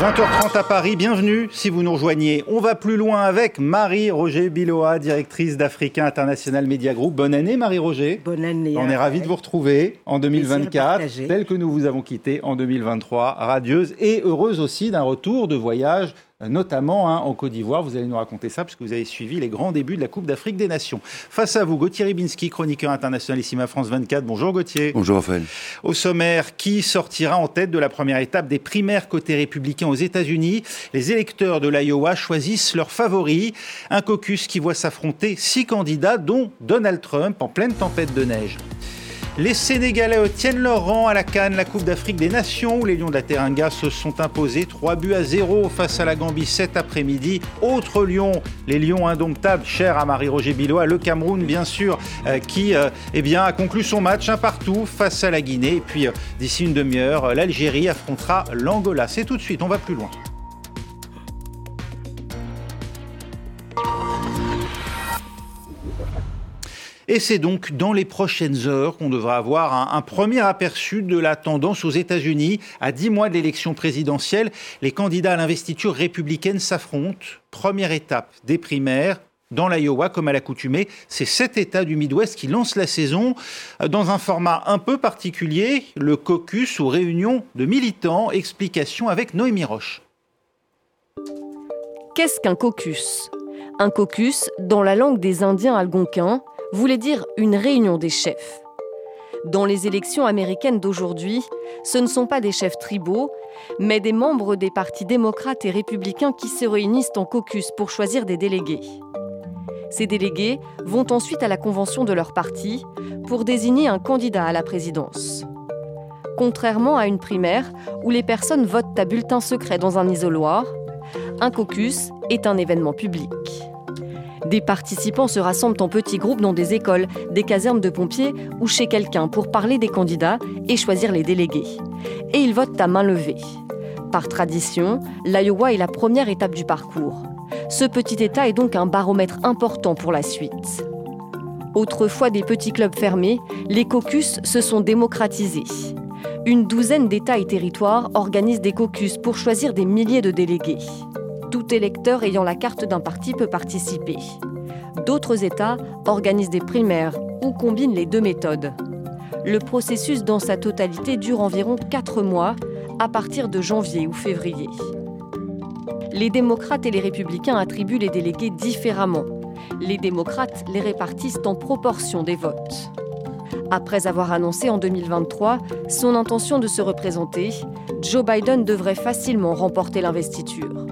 20h30 à Paris, bienvenue si vous nous rejoignez. On va plus loin avec Marie-Roger Biloa, directrice d'Africa International Media Group. Bonne année Marie-Roger. Bonne année. On est ravis de vous retrouver en 2024, tel que nous vous avons quitté en 2023, radieuse et heureuse aussi d'un retour de voyage notamment hein, en Côte d'Ivoire. Vous allez nous raconter ça parce que vous avez suivi les grands débuts de la Coupe d'Afrique des Nations. Face à vous, Gauthier Ribinski, chroniqueur international ici à France 24. Bonjour Gauthier. Bonjour Raphaël. Au sommaire, qui sortira en tête de la première étape des primaires côté républicain aux États-Unis? Les électeurs de l'Iowa choisissent leurs favoris. Un caucus qui voit s'affronter six candidats, dont Donald Trump en pleine tempête de neige. Les Sénégalais tiennent leur rang à la Cannes, la Coupe d'Afrique des Nations, où les Lions de la Teranga se sont imposés 3 buts à 0 face à la Gambie cet après-midi. Autre Lion, les Lions indomptables, chers à Marie-Roger Billois, le Cameroun bien sûr, euh, qui euh, eh a conclu son match un partout face à la Guinée. Et puis euh, d'ici une demi-heure, l'Algérie affrontera l'Angola. C'est tout de suite, on va plus loin. Et c'est donc dans les prochaines heures qu'on devra avoir un, premier aperçu de la tendance aux États-Unis. À dix mois de l'élection présidentielle, les candidats à l'investiture républicaine s'affrontent. Première étape des primaires, dans l'Iowa, comme à l'accoutumée. C'est sept États du Midwest qui lancent la saison dans un format un peu particulier, le caucus ou réunion de militants. Explication avec Noémie Roche. Qu'est-ce qu'un caucus? Un caucus, dans la langue des Indiens algonquins, voulait dire une réunion des chefs. Dans les élections américaines d'aujourd'hui, ce ne sont pas des chefs tribaux, mais des membres des partis démocrates et républicains qui se réunissent en caucus pour choisir des délégués. Ces délégués vont ensuite à la convention de leur parti pour désigner un candidat à la présidence. Contrairement à une primaire où les personnes votent à bulletin secret dans un isoloir, un caucus est un événement public. Des participants se rassemblent en petits groupes dans des écoles, des casernes de pompiers ou chez quelqu'un pour parler des candidats et choisir les délégués. Et ils votent à main levée. Par tradition, l'Iowa est la première étape du parcours. Ce petit État est donc un baromètre important pour la suite. Autrefois des petits clubs fermés, les caucus se sont démocratisés. Une douzaine d'États et territoires organisent des caucus pour choisir des milliers de délégués. Tout électeur ayant la carte d'un parti peut participer. D'autres États organisent des primaires ou combinent les deux méthodes. Le processus dans sa totalité dure environ 4 mois à partir de janvier ou février. Les démocrates et les républicains attribuent les délégués différemment. Les démocrates les répartissent en proportion des votes. Après avoir annoncé en 2023 son intention de se représenter, Joe Biden devrait facilement remporter l'investiture.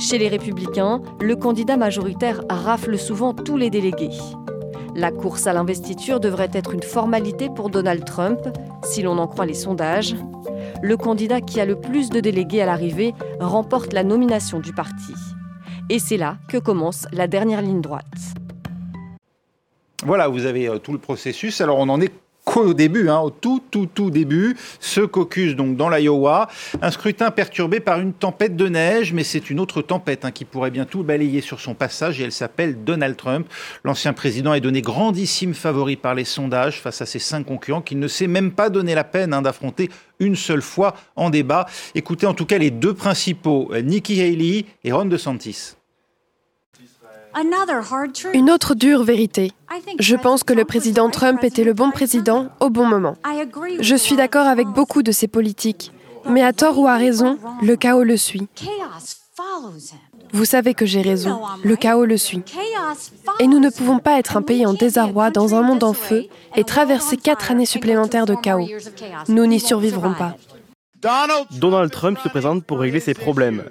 Chez les républicains, le candidat majoritaire rafle souvent tous les délégués. La course à l'investiture devrait être une formalité pour Donald Trump, si l'on en croit les sondages. Le candidat qui a le plus de délégués à l'arrivée remporte la nomination du parti. Et c'est là que commence la dernière ligne droite. Voilà, vous avez euh, tout le processus. Alors on en est qu'au début, hein, au tout, tout, tout début, ce caucus donc dans l'Iowa. Un scrutin perturbé par une tempête de neige, mais c'est une autre tempête hein, qui pourrait bien tout balayer sur son passage et elle s'appelle Donald Trump. L'ancien président est donné grandissime favori par les sondages face à ses cinq concurrents qu'il ne s'est même pas donné la peine hein, d'affronter une seule fois en débat. Écoutez en tout cas les deux principaux, Nikki Haley et Ron DeSantis. Une autre dure vérité. Je pense que le président Trump était le bon président au bon moment. Je suis d'accord avec beaucoup de ses politiques, mais à tort ou à raison, le chaos le suit. Vous savez que j'ai raison, le chaos le suit. Et nous ne pouvons pas être un pays en désarroi dans un monde en feu et traverser quatre années supplémentaires de chaos. Nous n'y survivrons pas. Donald Trump se présente pour régler ses problèmes.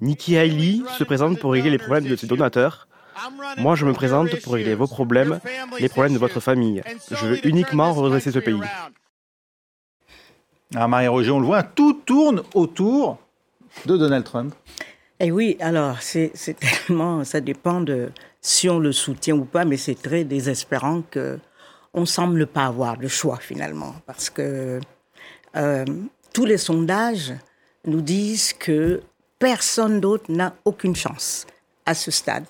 Nikki Haley se présente pour régler les problèmes de ses donateurs. Moi, je me présente pour régler vos problèmes, les problèmes de votre famille. Je veux uniquement redresser ce pays. Ah, Marie-Roger, on le voit, tout tourne autour de Donald Trump. Eh oui, alors c'est tellement, ça dépend de si on le soutient ou pas, mais c'est très désespérant que on semble pas avoir le choix finalement, parce que euh, tous les sondages nous disent que personne d'autre n'a aucune chance à ce stade.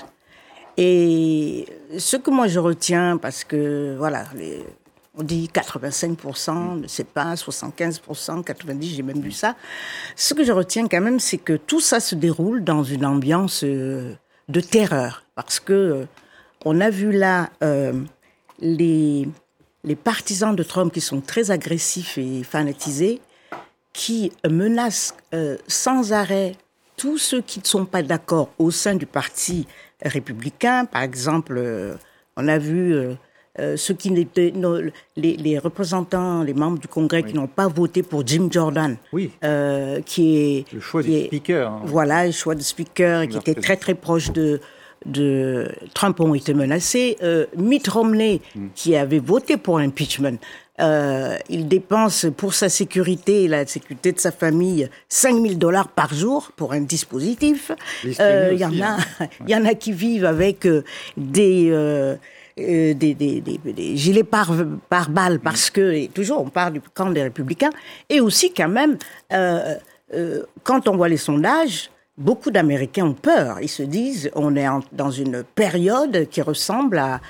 Et ce que moi je retiens, parce que voilà, On dit 85%, ne sais pas, 75%, 90%, j'ai même vu ça. Ce que je retiens quand même, c'est que tout ça se déroule dans une ambiance euh, de terreur. Parce que euh, on a vu là euh, les, les partisans de Trump qui sont très agressifs et fanatisés, qui menacent sans arrêt tous ceux qui ne sont pas d'accord au sein du parti républicain. Par exemple, on a vu euh, ceux qui n'étaient, les, les, représentants, les membres du Congrès qui n'ont pas voté pour Jim Jordan, oui. euh, qui est le choix du speaker. Hein. Voilà, le choix du speaker, qui était très très proche de de Trump ont été menacés. Euh, Mitt Romney, hmm. qui avait voté pour l'impeachment, euh, il dépense pour sa sécurité et la sécurité de sa famille 5 000 dollars par jour pour un dispositif. Euh, il y en a, hein. il y en a qui vivent avec euh, des euh, des, des, des, gilets par, par balle parce que, et toujours on parle du camp des républicains, et aussi quand même, euh, euh, quand on voit les sondages, beaucoup d'Américains ont peur. Ils se disent, on est dans une période qui ressemble à,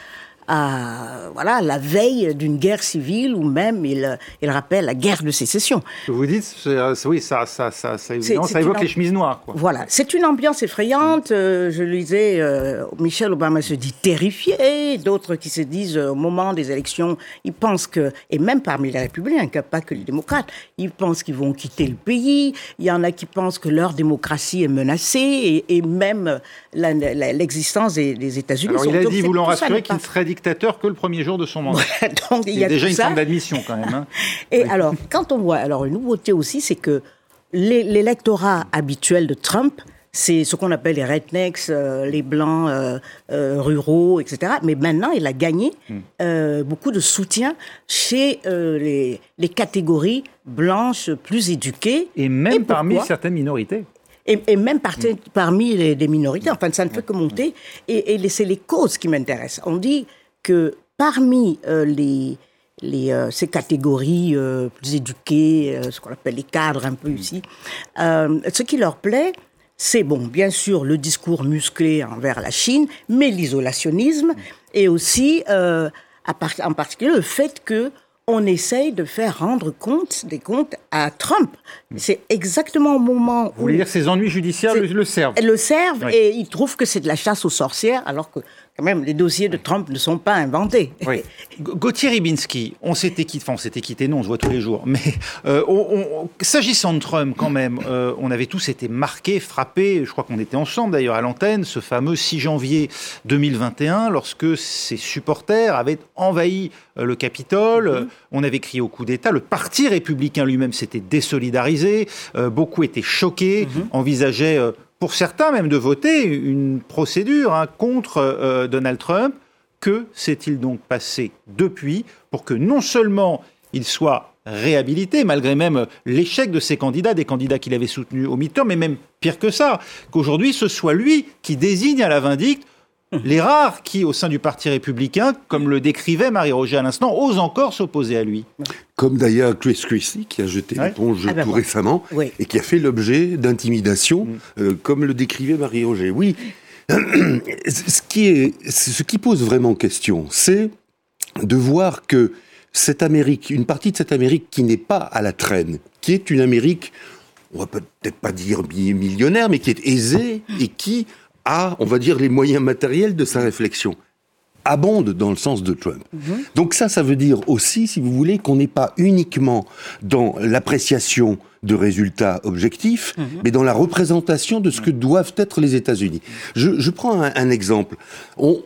à voilà la veille d'une guerre civile ou même il, il rappelle la guerre de sécession. Vous dites, oui, ça, ça, ça, ça, évoque les chemises noires. Quoi. Voilà, c'est une ambiance effrayante. Euh, je lisais, euh, Michel Obama se dit terrifié, d'autres qui se disent euh, au moment des élections, ils pensent que, et même parmi les républicains, pas que les démocrates, ils pensent qu'ils vont quitter le pays. Il y en a qui pensent que leur démocratie est menacée et, et même l'existence des, des États-Unis. Alors il a dit, voulant rassurer, qu'il serait dictateur que le premier jour de son mandat. donc il y a déjà une forme d'admission quand même. Hein. Et alors, quand on voit, alors une nouveauté aussi, c'est que l'électorat habituel de Trump, c'est ce qu'on appelle les rednecks, euh, les blancs euh, euh, ruraux, etc. Mais maintenant, il a gagné hmm. beaucoup de soutien chez les, les, catégories blanches plus éduquées. Et même parmi certaines minorités et, même parmi les, minorités. Enfin, ça ne fait que monter. Et, et c'est les causes qui m'intéressent. On dit que parmi euh, les, les, euh, ces catégories euh, plus éduquées, ce qu'on appelle les cadres un peu ici, ce qui leur plaît, c'est bon, bien sûr, le discours musclé envers la Chine, mais l'isolationnisme et aussi, en particulier, le fait que on essaye de faire rendre compte des comptes à Trump. C'est exactement au moment où... Vous voulez dire ces ennuis judiciaires le, servent. Le servent et ils trouvent que c'est de la chasse aux sorcières, alors que quand même, les dossiers de Trump ne sont pas inventés. Oui. Gauthier Ribinski, on s'était quitté, enfin on s'était quitté, non, on se voit tous les jours, mais euh, s'agissant de Trump, quand même, euh, on avait tous été marqués, frappés, je crois qu'on était ensemble d'ailleurs à l'antenne, ce fameux 6 janvier 2021, lorsque ses supporters avaient envahi euh, le Capitole, mm-hmm. on avait crié au coup d'État, le Parti républicain lui-même s'était désolidarisé, beaucoup étaient choqués, mm-hmm. envisageaient pour certains même de voter une procédure hein, contre euh, Donald Trump. Que s'est-il donc passé depuis pour que non seulement il soit réhabilité, malgré même l'échec de ses candidats, des candidats qu'il avait soutenus au mi mais même pire que ça, qu'aujourd'hui ce soit lui qui désigne à la vindicte les rares qui, au sein du Parti républicain, comme le décrivait Marie-Roger à l'instant, osent encore s'opposer à lui. Comme d'ailleurs Chris Christie, qui a jeté l'éponge ah ben tout récemment, et qui a fait l'objet d'intimidation, mm. euh, comme le décrivait Marie-Roger. Oui, ce qui, est, ce qui pose vraiment question, c'est de voir que cette Amérique, une partie de cette Amérique qui n'est pas à la traîne, qui est une Amérique, on va peut-être pas dire millionnaire, mais qui est aisée et qui a, on va dire, les moyens matériels de sa réflexion abonde dans le sens de Trump. Mhm. Donc ça, ça veut dire aussi, si vous voulez, qu'on n'est pas uniquement dans l'appréciation de résultats objectifs, mhm. mais dans la représentation de ce que doivent être les États-Unis. Je, prends un, exemple. On,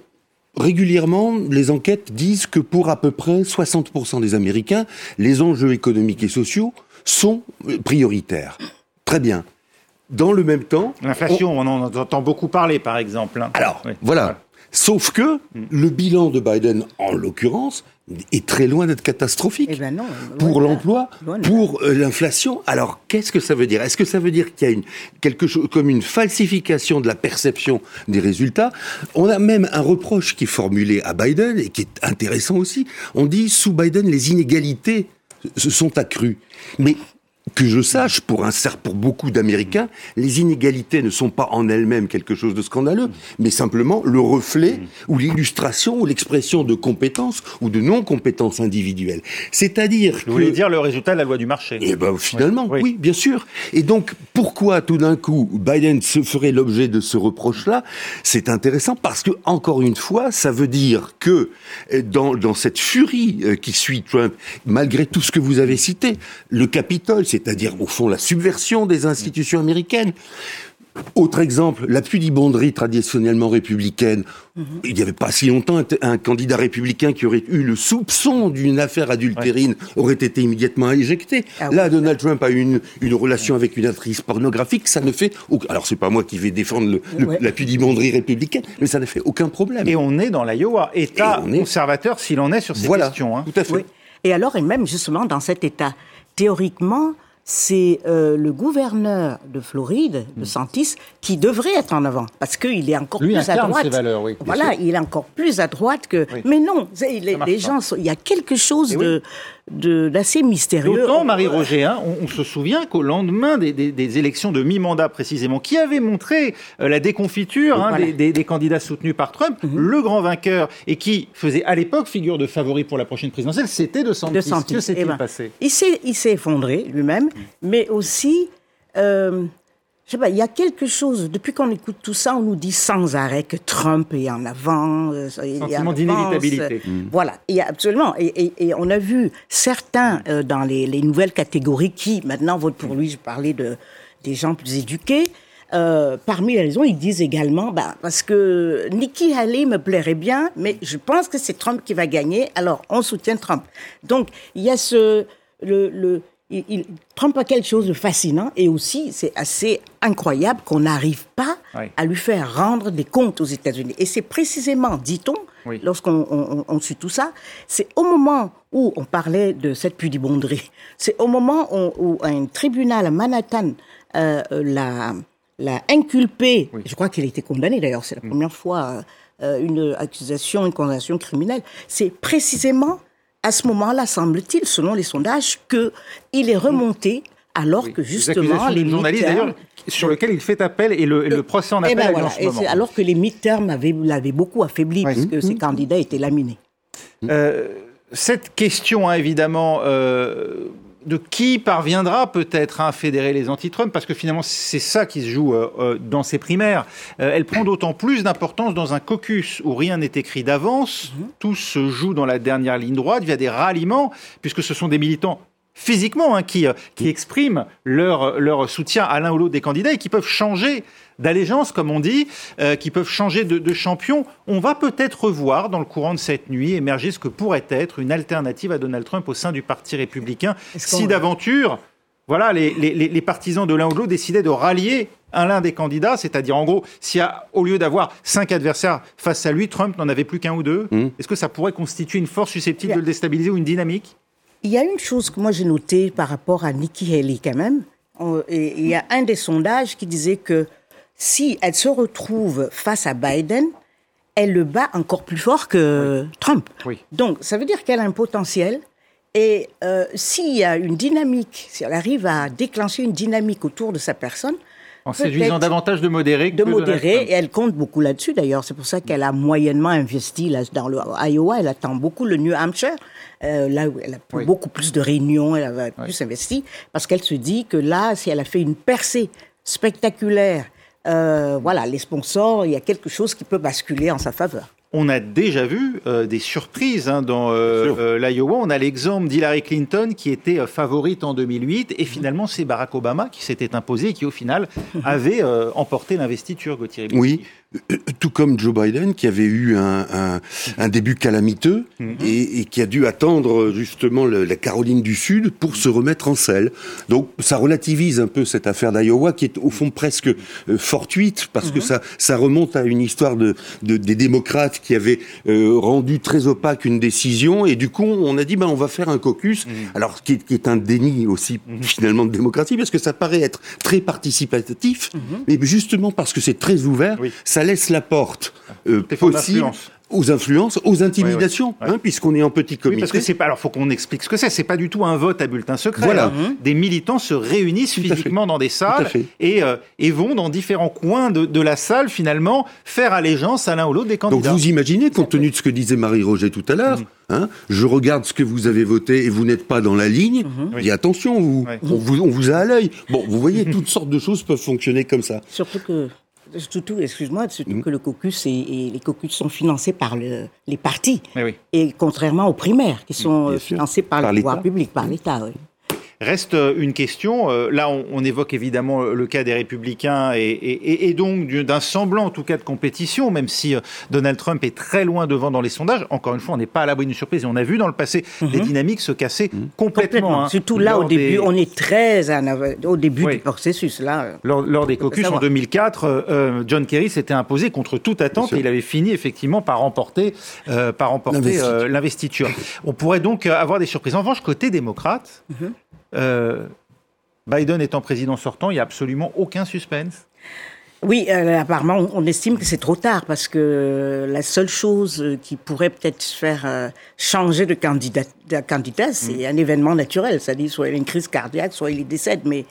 régulièrement, les enquêtes disent que pour à peu près 60% des Américains, les enjeux économiques et sociaux sont prioritaires. Très bien. Dans le même temps... L'inflation, on... en entend beaucoup parler, par exemple. Hein. Alors, voilà. Sauf que mm. le bilan de Biden, en l'occurrence, est très loin d'être catastrophique. Eh ben pour l'emploi, pour euh, l'inflation. Alors, qu'est-ce que ça veut dire? Est-ce que ça veut dire qu'il y a une, quelque chose comme une falsification de la perception des résultats? On a même un reproche qui est formulé à Biden et qui est intéressant aussi. On dit, sous Biden, les inégalités se sont accrues. Mais que je sache, pour, un, pour beaucoup d'Américains, les inégalités ne sont pas en elles-mêmes quelque chose de scandaleux, mais simplement le reflet ou l'illustration ou l'expression de compétences ou de non-compétences individuelles. C'est-à-dire Vous voulez dire le résultat de la loi du marché Eh ben, finalement, oui. bien sûr. Et donc, pourquoi tout d'un coup Biden se ferait l'objet de ce reproche-là? C'est intéressant parce que, encore une fois, ça veut dire que euh, dans, dans cette furie euh, qui suit Trump, malgré tout ce que vous avez cité, le Capitole, c'est-à-dire au fond la subversion des institutions américaines. Autre exemple, la pudibonderie traditionnellement républicaine. Mhm. Il n'y avait pas si longtemps un, candidat républicain qui aurait eu le soupçon d'une affaire adultérine aurait été immédiatement éjecté. Ah Là, Donald Trump a eu une, une, relation avec une actrice pornographique, ça ne fait aucun... Alors c'est pas moi qui vais défendre la pudibonderie républicaine, mais ça ne fait aucun problème. Et on est dans l'Iowa, État conservateur s'il en est sur ces questions. Hein. Tout à fait. Et alors, et même justement dans cet État, théoriquement, c'est euh, le gouverneur de Floride, de hmm. Santis, qui devrait être en avant, parce qu'il est encore plus à droite. voilà, il est encore plus à droite que. Mais non, les, gens, il y a quelque chose de d'assez mystérieux. Autant, Marie-Roger, hein, on, se souvient qu'au lendemain des, élections de mi-mandat précisément, qui avaient montré euh, la déconfiture hein, des, candidats soutenus par Trump, mhm. le grand vainqueur, et qui faisait à l'époque figure de favori pour la prochaine présidentielle, c'était de Santis. De Que s'est-il eh ben, passé? Il s'est effondré lui-même, mais aussi... Euh, je sais pas, il y a quelque chose, depuis qu'on écoute tout ça, on nous dit sans arrêt que Trump est en avant. Sentiment d'inévitabilité. Mm. Voilà, il y a absolument. Et, et, on a vu certains euh, dans les, les, nouvelles catégories qui maintenant votent pour lui. Je parlais de, des gens plus éduqués. Euh, parmi les raisons, ils disent également, bah, parce que Nikki Haley me plairait bien, mais je pense que c'est Trump qui va gagner, alors on soutient Trump. Donc, il y a ce, le, le, il, Trump a quelque chose de fascinant et aussi c'est assez incroyable qu'on n'arrive pas à lui faire rendre des comptes aux États-Unis. Et c'est précisément, dit-on, lorsqu'on suit tout ça, c'est au moment où on parlait de cette pudibonderie, c'est au moment où, un tribunal à Manhattan euh, l'a, inculpé, je crois qu'il a été condamné d'ailleurs, c'est la mm. première fois euh, une accusation, une condamnation criminelle, c'est précisément à ce moment-là, semble-t-il, selon les sondages, qu'il est remonté alors que justement les journalistes d'ailleurs sur lequel il fait appel et le, procès en eh appel ben a voilà, alors que les midterms l'avaient beaucoup affaibli parce que ces candidats étaient laminés. Euh, cette question, hein, évidemment, euh, de qui parviendra peut-être à fédérer les anti-Trump, parce que finalement c'est ça qui se joue euh, euh, dans ces primaires. Euh, elle prend d'autant plus d'importance dans un caucus où rien n'est écrit d'avance, mhm. tout se joue dans la dernière ligne droite via des ralliements, puisque ce sont des militants physiquement hein, qui, qui expriment leur, leur soutien à l'un ou l'autre des candidats et qui peuvent changer d'allégeance, comme on dit, euh, qui peuvent changer de, champion. On va peut-être revoir dans le courant de cette nuit émerger ce que pourrait être une alternative à Donald Trump au sein du Parti républicain, si d'aventure, voilà, les, partisans de l'un ou de l'autre décidaient de rallier un l'un des candidats, c'est-à-dire en gros, si au lieu d'avoir cinq adversaires face à lui, Trump n'en avait plus qu'un ou deux, mmh. est-ce que ça pourrait constituer une force susceptible de le déstabiliser ou une dynamique? Il y a une chose que moi j'ai notée par rapport à Nikki Haley quand même. Il y a un des sondages qui disait que si elle se retrouve face à Biden, elle le bat encore plus fort que Trump. Donc, ça veut dire qu'elle a un potentiel. Et euh, s'il y a une dynamique, si elle arrive à déclencher une dynamique autour de sa personne, en séduisant davantage de modérés. de modérés, et elle compte beaucoup là-dessus d'ailleurs. C'est pour ça qu'elle a moyennement investi là, dans le Iowa. Elle attend beaucoup le New Hampshire, euh, là où elle a beaucoup plus de réunions, elle a plus investi, parce qu'elle se dit que là, si elle a fait une percée spectaculaire euh, voilà, les sponsors, il y a quelque chose qui peut basculer en sa faveur. On a déjà vu euh, des surprises hein, dans euh, l'Iowa. On a l'exemple d'Hillary Clinton qui était favorite en 2008 et finalement c'est Barack Obama qui s'était imposé et qui au final avait emporté l'investiture, Gauthier. Oui, tout comme Joe Biden, qui avait eu un, début calamiteux mhm. et, qui a dû attendre justement la Caroline du Sud pour se remettre en selle. Donc ça relativise un peu cette affaire d'Iowa, qui est au fond presque euh, fortuite, parce que mhm. ça, ça remonte à une histoire de, des démocrates qui avaient euh, rendu très opaque une décision, et du coup on a dit ben on va faire un caucus, mhm. alors qui est, un déni aussi finalement de démocratie, parce que ça paraît être très participatif, mais justement parce que c'est très ouvert, ça laisse la porte euh, possible aux influences, aux intimidations, hein, puisqu'on est en petit comité. Oui, parce que c'est pas. Alors, faut qu'on explique ce que c'est. C'est pas du tout un vote à bulletin secret. Voilà. Hein. Des militants se réunissent physiquement dans des salles et, euh, et vont dans différents coins de, de, la salle finalement faire allégeance à l'un ou l'autre des candidats. Donc vous imaginez, compte tenu de ce que disait Marie-Roger tout à l'heure, mm. hein, je regarde ce que vous avez voté et vous n'êtes pas dans la ligne. Mm-hmm. Et attention, vous, on, vous, on vous a à l'œil. Bon, vous voyez, toutes sortes de choses peuvent fonctionner comme ça. Surtout que Surtout, excuse-moi, surtout mm. que le caucus et, les caucus sont financés par le, les partis. Et contrairement aux primaires, qui sont financés par, le pouvoir public, par l'État. Oui. Reste euh, une question. Euh, là, on, évoque évidemment le cas des républicains et, donc d'un semblant, en tout cas, de compétition, même si euh, Donald Trump est très loin devant dans les sondages. Encore une fois, on n'est pas à l'abri d'une surprise. Et on a vu dans le passé les mhm. dynamiques se casser mhm. complètement. Hein. Surtout là, au début, on est très au début du processus. Là, lors, des caucus en 2004, John Kerry s'était imposé contre toute attente et il avait fini effectivement par remporter, par remporter l'investiture. on pourrait donc avoir des surprises. En revanche, côté démocrate, mhm. Euh, Biden étant président sortant, il n'y a absolument aucun suspense. Oui, euh, apparemment, on estime que c'est trop tard parce que la seule chose qui pourrait peut-être faire euh, changer de candidat, de candidat c'est mm. un événement naturel. C'est-à-dire, soit il a une crise cardiaque, soit il décède. Mais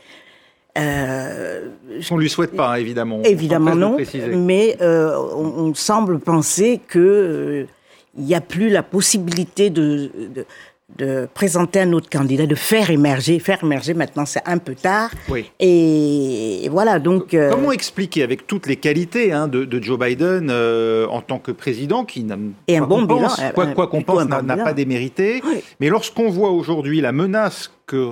euh, on lui souhaite pas, évidemment. Évidemment non. Mais on, on, semble penser que il n'y a plus la possibilité de, de, de présenter un autre candidat, de faire émerger. Faire émerger maintenant, c'est un peu tard. Oui. Et, voilà, donc... Euh, Comment expliquer, avec toutes les qualités hein, de, Joe Biden euh, en tant que président, qui n'a et un bon bilan, quoi qu'on pense, n'a pas démérité, mais lorsqu'on voit aujourd'hui la menace que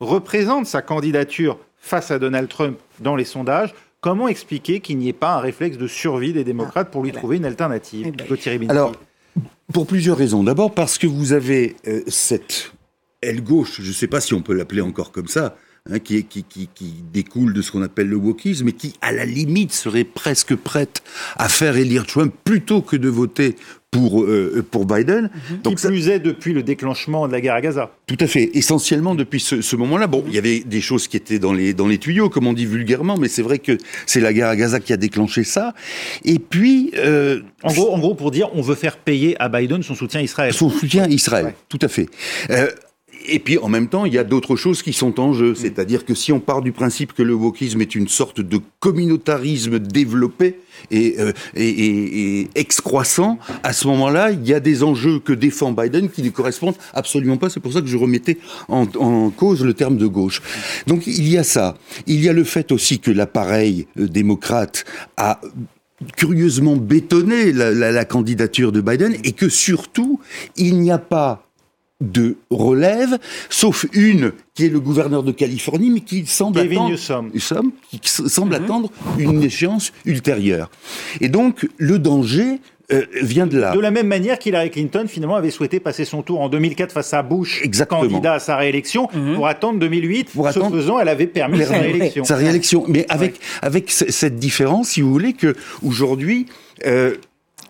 représente sa candidature face à Donald Trump dans les sondages, comment expliquer qu'il n'y ait pas un réflexe de survie des démocrates pour lui trouver une alternative? eh ben, Alors, pour plusieurs raisons. D'abord parce que vous avez euh, cette aile gauche, je ne sais pas si on peut l'appeler encore comme ça, hein, qui, qui, qui, qui, découle de ce qu'on appelle le wokisme, mais qui, à la limite, serait presque prête à faire élire Trump plutôt que de voter pour, euh, pour Biden. Mhm. Donc, qui plus est depuis le déclenchement de la guerre à Gaza. Tout à fait. Essentiellement depuis ce, ce moment-là. Bon, il y avait des choses qui étaient dans les, dans les tuyaux, comme on dit vulgairement, mais c'est vrai que c'est la guerre à Gaza qui a déclenché ça. Et puis... Euh, en, gros, en gros, pour dire, on veut faire payer à Biden son soutien à Israël. Son soutien à Israël, tout à fait. Euh, et puis en même temps, il y a d'autres choses qui sont en jeu. C'est-à-dire que si on part du principe que le wokisme est une sorte de communautarisme développé et, euh, et, et, excroissant, à ce moment-là, il y a des enjeux que défend Biden qui ne correspondent absolument pas. C'est pour ça que je remettais en, en, cause le terme de gauche. Donc il y a ça. Il y a le fait aussi que l'appareil euh, démocrate a curieusement bétonné la, la, la candidature de Biden et que surtout, il n'y a pas de relève, sauf une qui est le gouverneur de Californie, mais qui semble attendre, qui semble mhm. attendre une échéance ultérieure. Et donc le danger euh, vient de là. De la même manière qu'Hillary Clinton finalement avait souhaité passer son tour en 2004 face à Bush, Exactement. candidat à sa réélection, mhm. pour attendre 2008. Pour ce faisant, elle avait permis sa réélection. Sa réélection, mais avec avec cette différence, si vous voulez, que aujourd'hui. Euh,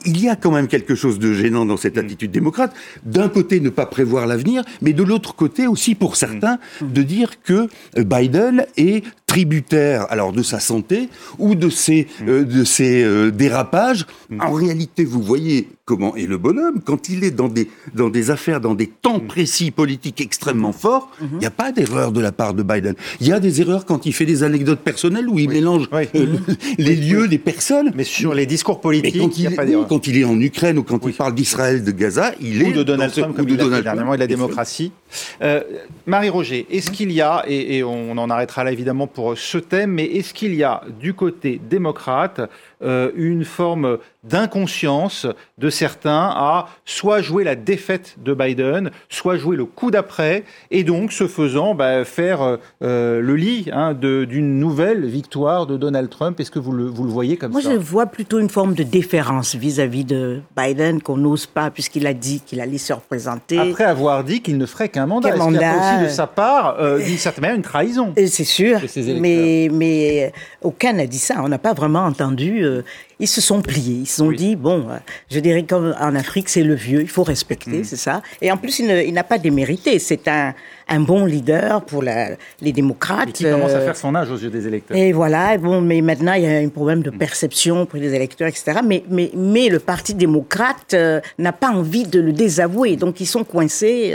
il y a quand même quelque chose de gênant dans cette mm. attitude démocrate. D'un côté, ne pas prévoir l'avenir, mais de l'autre côté aussi, pour certains, mm. de dire que Biden est tributaire alors de sa santé ou de ses, mm. euh, de ses euh, dérapages. Mm. En réalité, vous voyez comment est le bonhomme quand il est dans des, dans des affaires, dans des temps mm. précis politiques extrêmement forts. Mm-hmm. Il n'y a pas d'erreur de la part de Biden. Il y a des erreurs quand il fait des anecdotes personnelles où il mélange euh, mm-hmm. les lieux des personnes. Mais sur les discours politiques, quand il, il, a quand il est en Ukraine ou quand il parle d'Israël, de Gaza, il est ou de Donald Trump, comme de Donald dernièrement, et de la démocratie. Euh, Marie-Roger, est-ce qu'il y a, et, et, on en arrêtera là évidemment pour ce thème, mais est-ce qu'il y a du côté démocrate euh, une forme d'inconscience de certains à soit jouer la défaite de Biden, soit jouer le coup d'après, et donc, ce faisant, bah, faire euh, le lit hein, d'une nouvelle victoire de Donald Trump. Est-ce que vous le, vous le voyez comme ça? Moi, je vois plutôt une forme de déférence vis-à-vis de Biden qu'on n'ose pas, puisqu'il a dit qu'il allait se représenter. Après avoir dit qu'il ne ferait qu'un mandat. Qu'il y a aussi de sa part, euh, d'une certaine manière, une trahison C'est sûr, mais, mais aucun n'a dit ça. On n'a pas vraiment entendu euh, ils se sont pliés. Ils se sont dit, bon, euh, je dirais comme en Afrique, c'est le vieux, il faut respecter, mm. c'est ça. Et en plus, il n'a pas démérité. C'est un, un bon leader pour la, les démocrates. Et qui commence à faire son âge aux yeux des électeurs. Et voilà, bon, mais maintenant il y a un problème de perception pour les électeurs, etc. Mais, mais, mais le Parti démocrate n'a pas envie de le désavouer, donc ils sont coincés,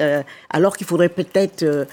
alors qu'il faudrait peut-être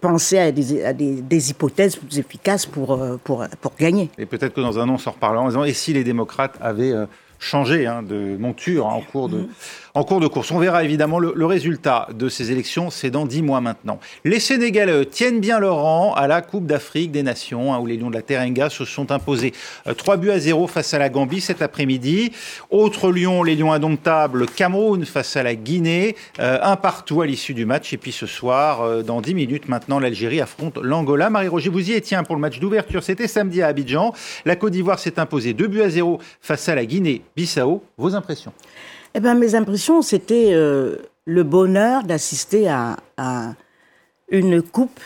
penser à, des, à des, des, hypothèses plus efficaces pour, pour, pour gagner. Et peut-être que dans un an, on s'en reparlera en disant, et si les démocrates avaient changé hein, de monture hein, en cours de, en cours de course. On verra évidemment le, résultat de ces élections, c'est dans dix mois maintenant. Les Sénégalais tiennent bien leur rang à la Coupe d'Afrique des Nations, hein, où les Lions de la Terenga se sont imposés 3 euh, buts à 0 face à la Gambie cet après-midi. Autre Lion, les Lions indomptables, Cameroun face à la Guinée, euh, un partout à l'issue du match. Et puis ce soir, euh, dans 10 minutes maintenant, l'Algérie affronte l'Angola. Marie-Roger, vous y étiez pour le match d'ouverture, c'était samedi à Abidjan. La Côte d'Ivoire s'est imposée 2 buts à 0 face à la Guinée-Bissau. Vos impressions? Eh ben, mes impressions, c'était euh, le bonheur d'assister à, une coupe,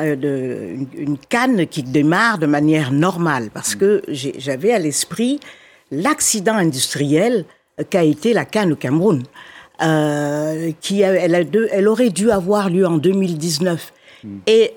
euh, de, une, canne qui démarre de manière normale, parce que j'avais à l'esprit l'accident industriel qu'a été la canne au Cameroun. Euh, qui elle, elle, aurait dû avoir lieu en 2019. Mm. Et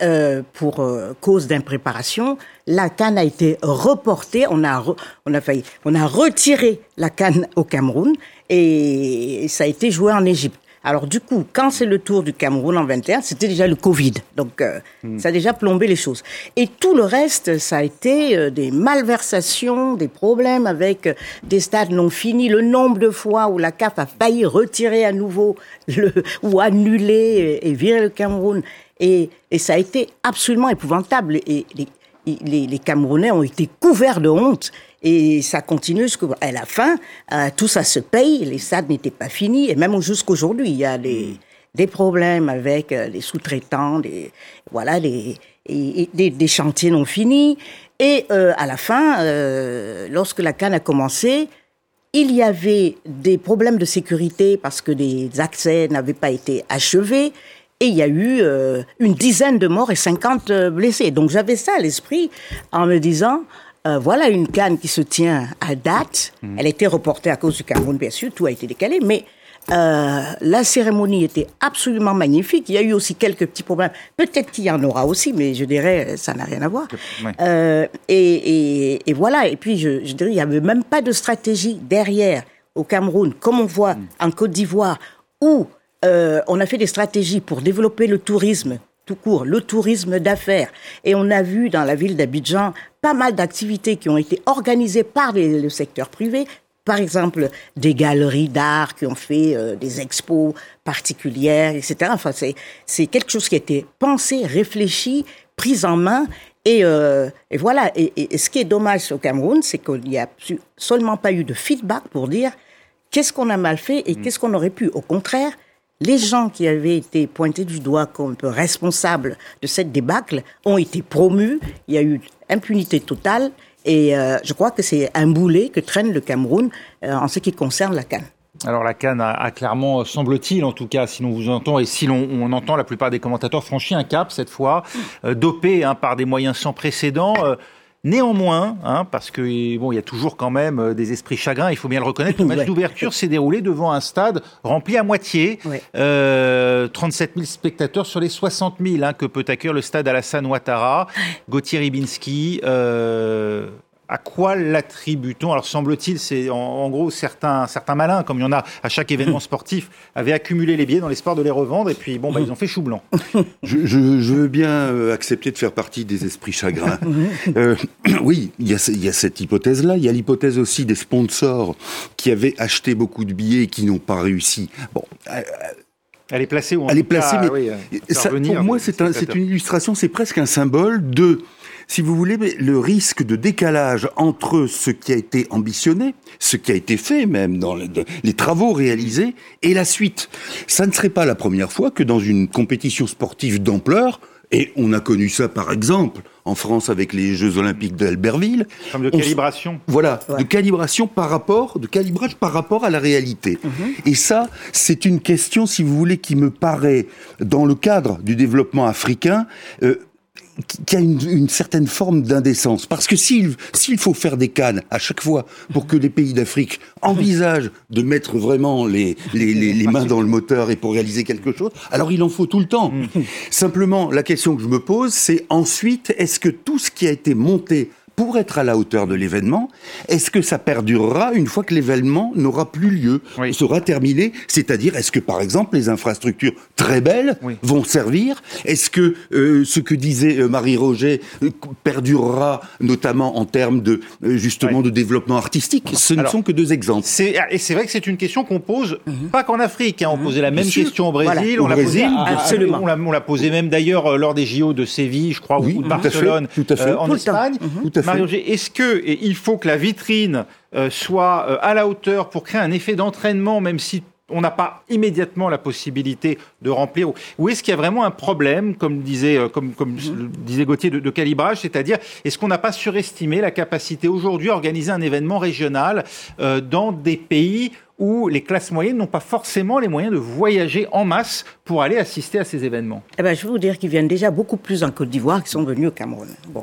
pour cause d'impréparation, la canne a été reportée. On a, on a failli, on a retiré la canne au Cameroun et ça a été joué en Égypte. Alors du coup, quand c'est le tour du Cameroun en 21, c'était déjà le Covid. Donc euh, hmm. ça a déjà plombé les choses. Et tout le reste, ça a été euh, des malversations, des problèmes avec euh, des stades non finis, le nombre de fois où la CAF a failli retirer à nouveau le, ou annuler et, virer le Cameroun. Et, et, ça a été absolument épouvantable. Et les, les Camerounais ont été couverts de honte. Et ça continue jusqu'à la fin. Euh, tout ça se paye. Les stades n'étaient pas finis. Et même jusqu'aujourd'hui, il y a des, des problèmes avec euh, les sous-traitants, des, voilà, des, des, chantiers non finis. Et euh, à la fin, euh, lorsque la canne a commencé, il y avait des problèmes de sécurité parce que des accès n'avaient pas été achevés. Et il y a eu euh, une dizaine de morts et 50 blessés. Donc j'avais ça à l'esprit en me disant, euh, voilà une canne qui se tient à date. Mhm. Elle a été reportée à cause du Cameroun, bien sûr, tout a été décalé, mais euh, la cérémonie était absolument magnifique. Il y a eu aussi quelques petits problèmes. Peut-être qu'il y en aura aussi, mais je dirais, ça n'a rien à voir. Euh, et, voilà. Et puis, je, dirais, il n'y avait même pas de stratégie derrière au Cameroun, comme on voit mhm. en Côte d'Ivoire, où on a fait des stratégies pour développer le tourisme tout court, le tourisme d'affaires. Et on a vu dans la ville d'Abidjan pas mal d'activités qui ont été organisées par le secteur privé. Par exemple, des galeries d'art qui ont fait euh, des expos particulières, etc. Enfin, c'est quelque chose qui a été pensé, réfléchi, pris en main. Et, euh, et voilà. Et, ce qui est dommage au Cameroun, c'est qu'il n'y a seulement pas eu de feedback pour dire qu'est-ce qu'on a mal fait et mm. qu'est-ce qu'on aurait pu. Au contraire, les gens qui avaient été pointés du doigt comme responsables de cette débâcle ont été promus. Il y a eu impunité totale. Et euh, je crois que c'est un boulet que traîne le Cameroun euh, en ce qui concerne la Cannes. Alors la Cannes a, clairement, semble-t-il en tout cas, si l'on vous entend et si l'on on entend la plupart des commentateurs, franchi un cap cette fois, euh, dopé hein, par des moyens sans précédent. Néanmoins, hein, parce que bon, il y a toujours quand même euh, des esprits chagrins, il faut bien le reconnaître. Le match d'ouverture s'est déroulé devant un stade rempli à moitié, euh, 37 000 spectateurs sur les 60 000 hein, que peut accueillir le stade Alassane Ouattara. Gauthier Ribinski. Euh, à quoi l'attribue-t-on? Alors semble-t-il, c'est en, gros certains, certains malins, comme il y en a à chaque événement sportif, avaient accumulé les billets dans l'espoir de les revendre et puis bon, bah, ils ont fait chou blanc. Je, veux bien euh, accepter de faire partie des esprits chagrins. Euh, oui, il y, a, il y a cette hypothèse-là. Il y a l'hypothèse aussi des sponsors qui avaient acheté beaucoup de billets et qui n'ont pas réussi. Bon. Euh, elle est placée où Elle est placée, mais pour moi, c'est un, une illustration, c'est presque un symbole de si vous voulez, le risque de décalage entre ce qui a été ambitionné, ce qui a été fait même dans les, travaux réalisés, et la suite. Ça ne serait pas la première fois que dans une compétition sportive d'ampleur, et on a connu ça par exemple en France avec les Jeux Olympiques d'Albertville. de calibration. Voilà, de calibration par rapport, de calibrage par rapport à la réalité. Mhm. Et ça, c'est une question, si vous voulez, qui me paraît, dans le cadre du développement africain, euh, qui a une, certaine forme d'indécence. Parce que s'il s'il faut faire des cannes à chaque fois pour que les pays d'Afrique envisagent de mettre vraiment les, les, les, les, mains dans le moteur et pour réaliser quelque chose, alors il en faut tout le temps. Simplement, la question que je me pose, c'est ensuite, est-ce que tout ce qui a été monté pour être à la hauteur de l'événement, est-ce que ça perdurera une fois que l'événement n'aura plus lieu, sera terminé? C'est-à-dire, est-ce que par exemple les infrastructures très belles vont servir? Est-ce que euh, ce que disait euh, Marie Roger euh, perdurera notamment en termes de justement de développement artistique? Ce ne sont que deux exemples. Et c'est vrai que c'est une question qu'on pose mhm. pas qu'en Afrique. Hein. on mhm. posait la même question au Brésil. on, l'a posé, absolument. On l'a posé même d'ailleurs lors des JO de Séville, je crois, ou de Barcelone, tout à fait, en Espagne. Tout à fait est-ce que il faut que la vitrine euh, soit euh, à la hauteur pour créer un effet d'entraînement, même si on n'a pas immédiatement la possibilité de remplir Ou est-ce qu'il y a vraiment un problème, comme disait, euh, comme, comme mm-hmm. disait Gauthier, de, calibrage C'est-à-dire, est-ce qu'on n'a pas surestimé la capacité aujourd'hui à organiser un événement régional dans des pays où les classes moyennes n'ont pas forcément les moyens de voyager en masse pour aller assister à ces événements? Eh ben, Je veux vous dire qu'ils viennent déjà beaucoup plus en Côte d'Ivoire qu'ils sont venus au Cameroun. Bon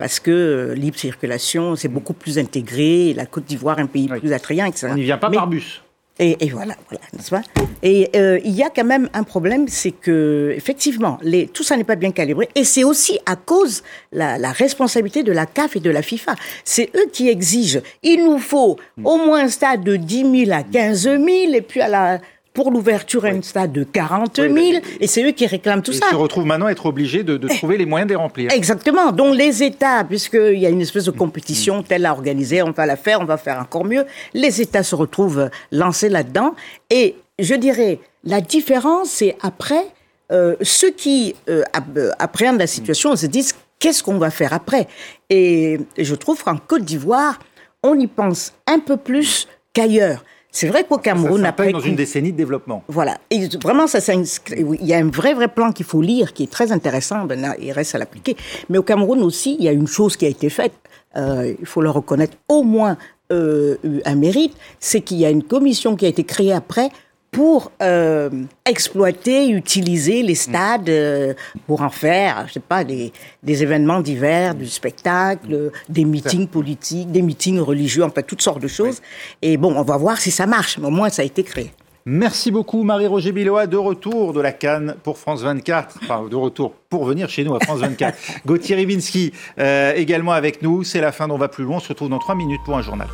parce que euh, libre circulation, c'est beaucoup plus intégré. La Côte d'Ivoire, un pays plus attrayant, etc. On n'y vient pas par bus. Et, voilà, voilà, n'est-ce pas? Et euh, il y a quand même un problème, c'est que effectivement, les, tout ça n'est pas bien calibré, et c'est aussi à cause la, la responsabilité de la CAF et de la FIFA. C'est eux qui exigent. Il nous faut au moins un stade de 10 000 à 15 000, et puis à la pour l'ouverture à un stade de 40 000, et c'est eux qui réclament tout ça. Ils se retrouvent maintenant à être obligés de, eh. trouver les moyens de les remplir. Exactement. Donc les États, puisqu'il y a une espèce de compétition mm. telle à organiser, on va la faire, on va faire encore mieux, les États se retrouvent lancés là-dedans. Et je dirais, la différence, c'est après, euh, ceux qui euh, appréhendent la situation se disent, qu'est-ce qu'on va faire après? Et je trouve qu'en Côte d'Ivoire, on y pense un peu plus qu'ailleurs. C'est vrai qu'au Cameroun, ça après dans une décennie de développement. Voilà, et vraiment, ça, il y a un vrai vrai plan qu'il faut lire, qui est très intéressant. Ben il reste à l'appliquer. Mais au Cameroun aussi, il y a une chose qui a été faite. Euh, il faut le reconnaître, au moins euh, un mérite, c'est qu'il y a une commission qui a été créée après pour euh, exploiter, utiliser les stades euh, pour en faire, je sais pas, des, des événements divers, du spectacle, des meetings politiques, des meetings religieux, enfin toutes sortes de choses. Et bon, on va voir si ça marche, mais au moins ça a été créé. Merci beaucoup Marie-Roger Biloa, de retour de la Cannes pour France 24, enfin de retour pour venir chez nous à France 24. Gauthier Ribinski euh, également avec nous, c'est la fin d'On va plus loin, on se retrouve dans trois minutes pour un journal.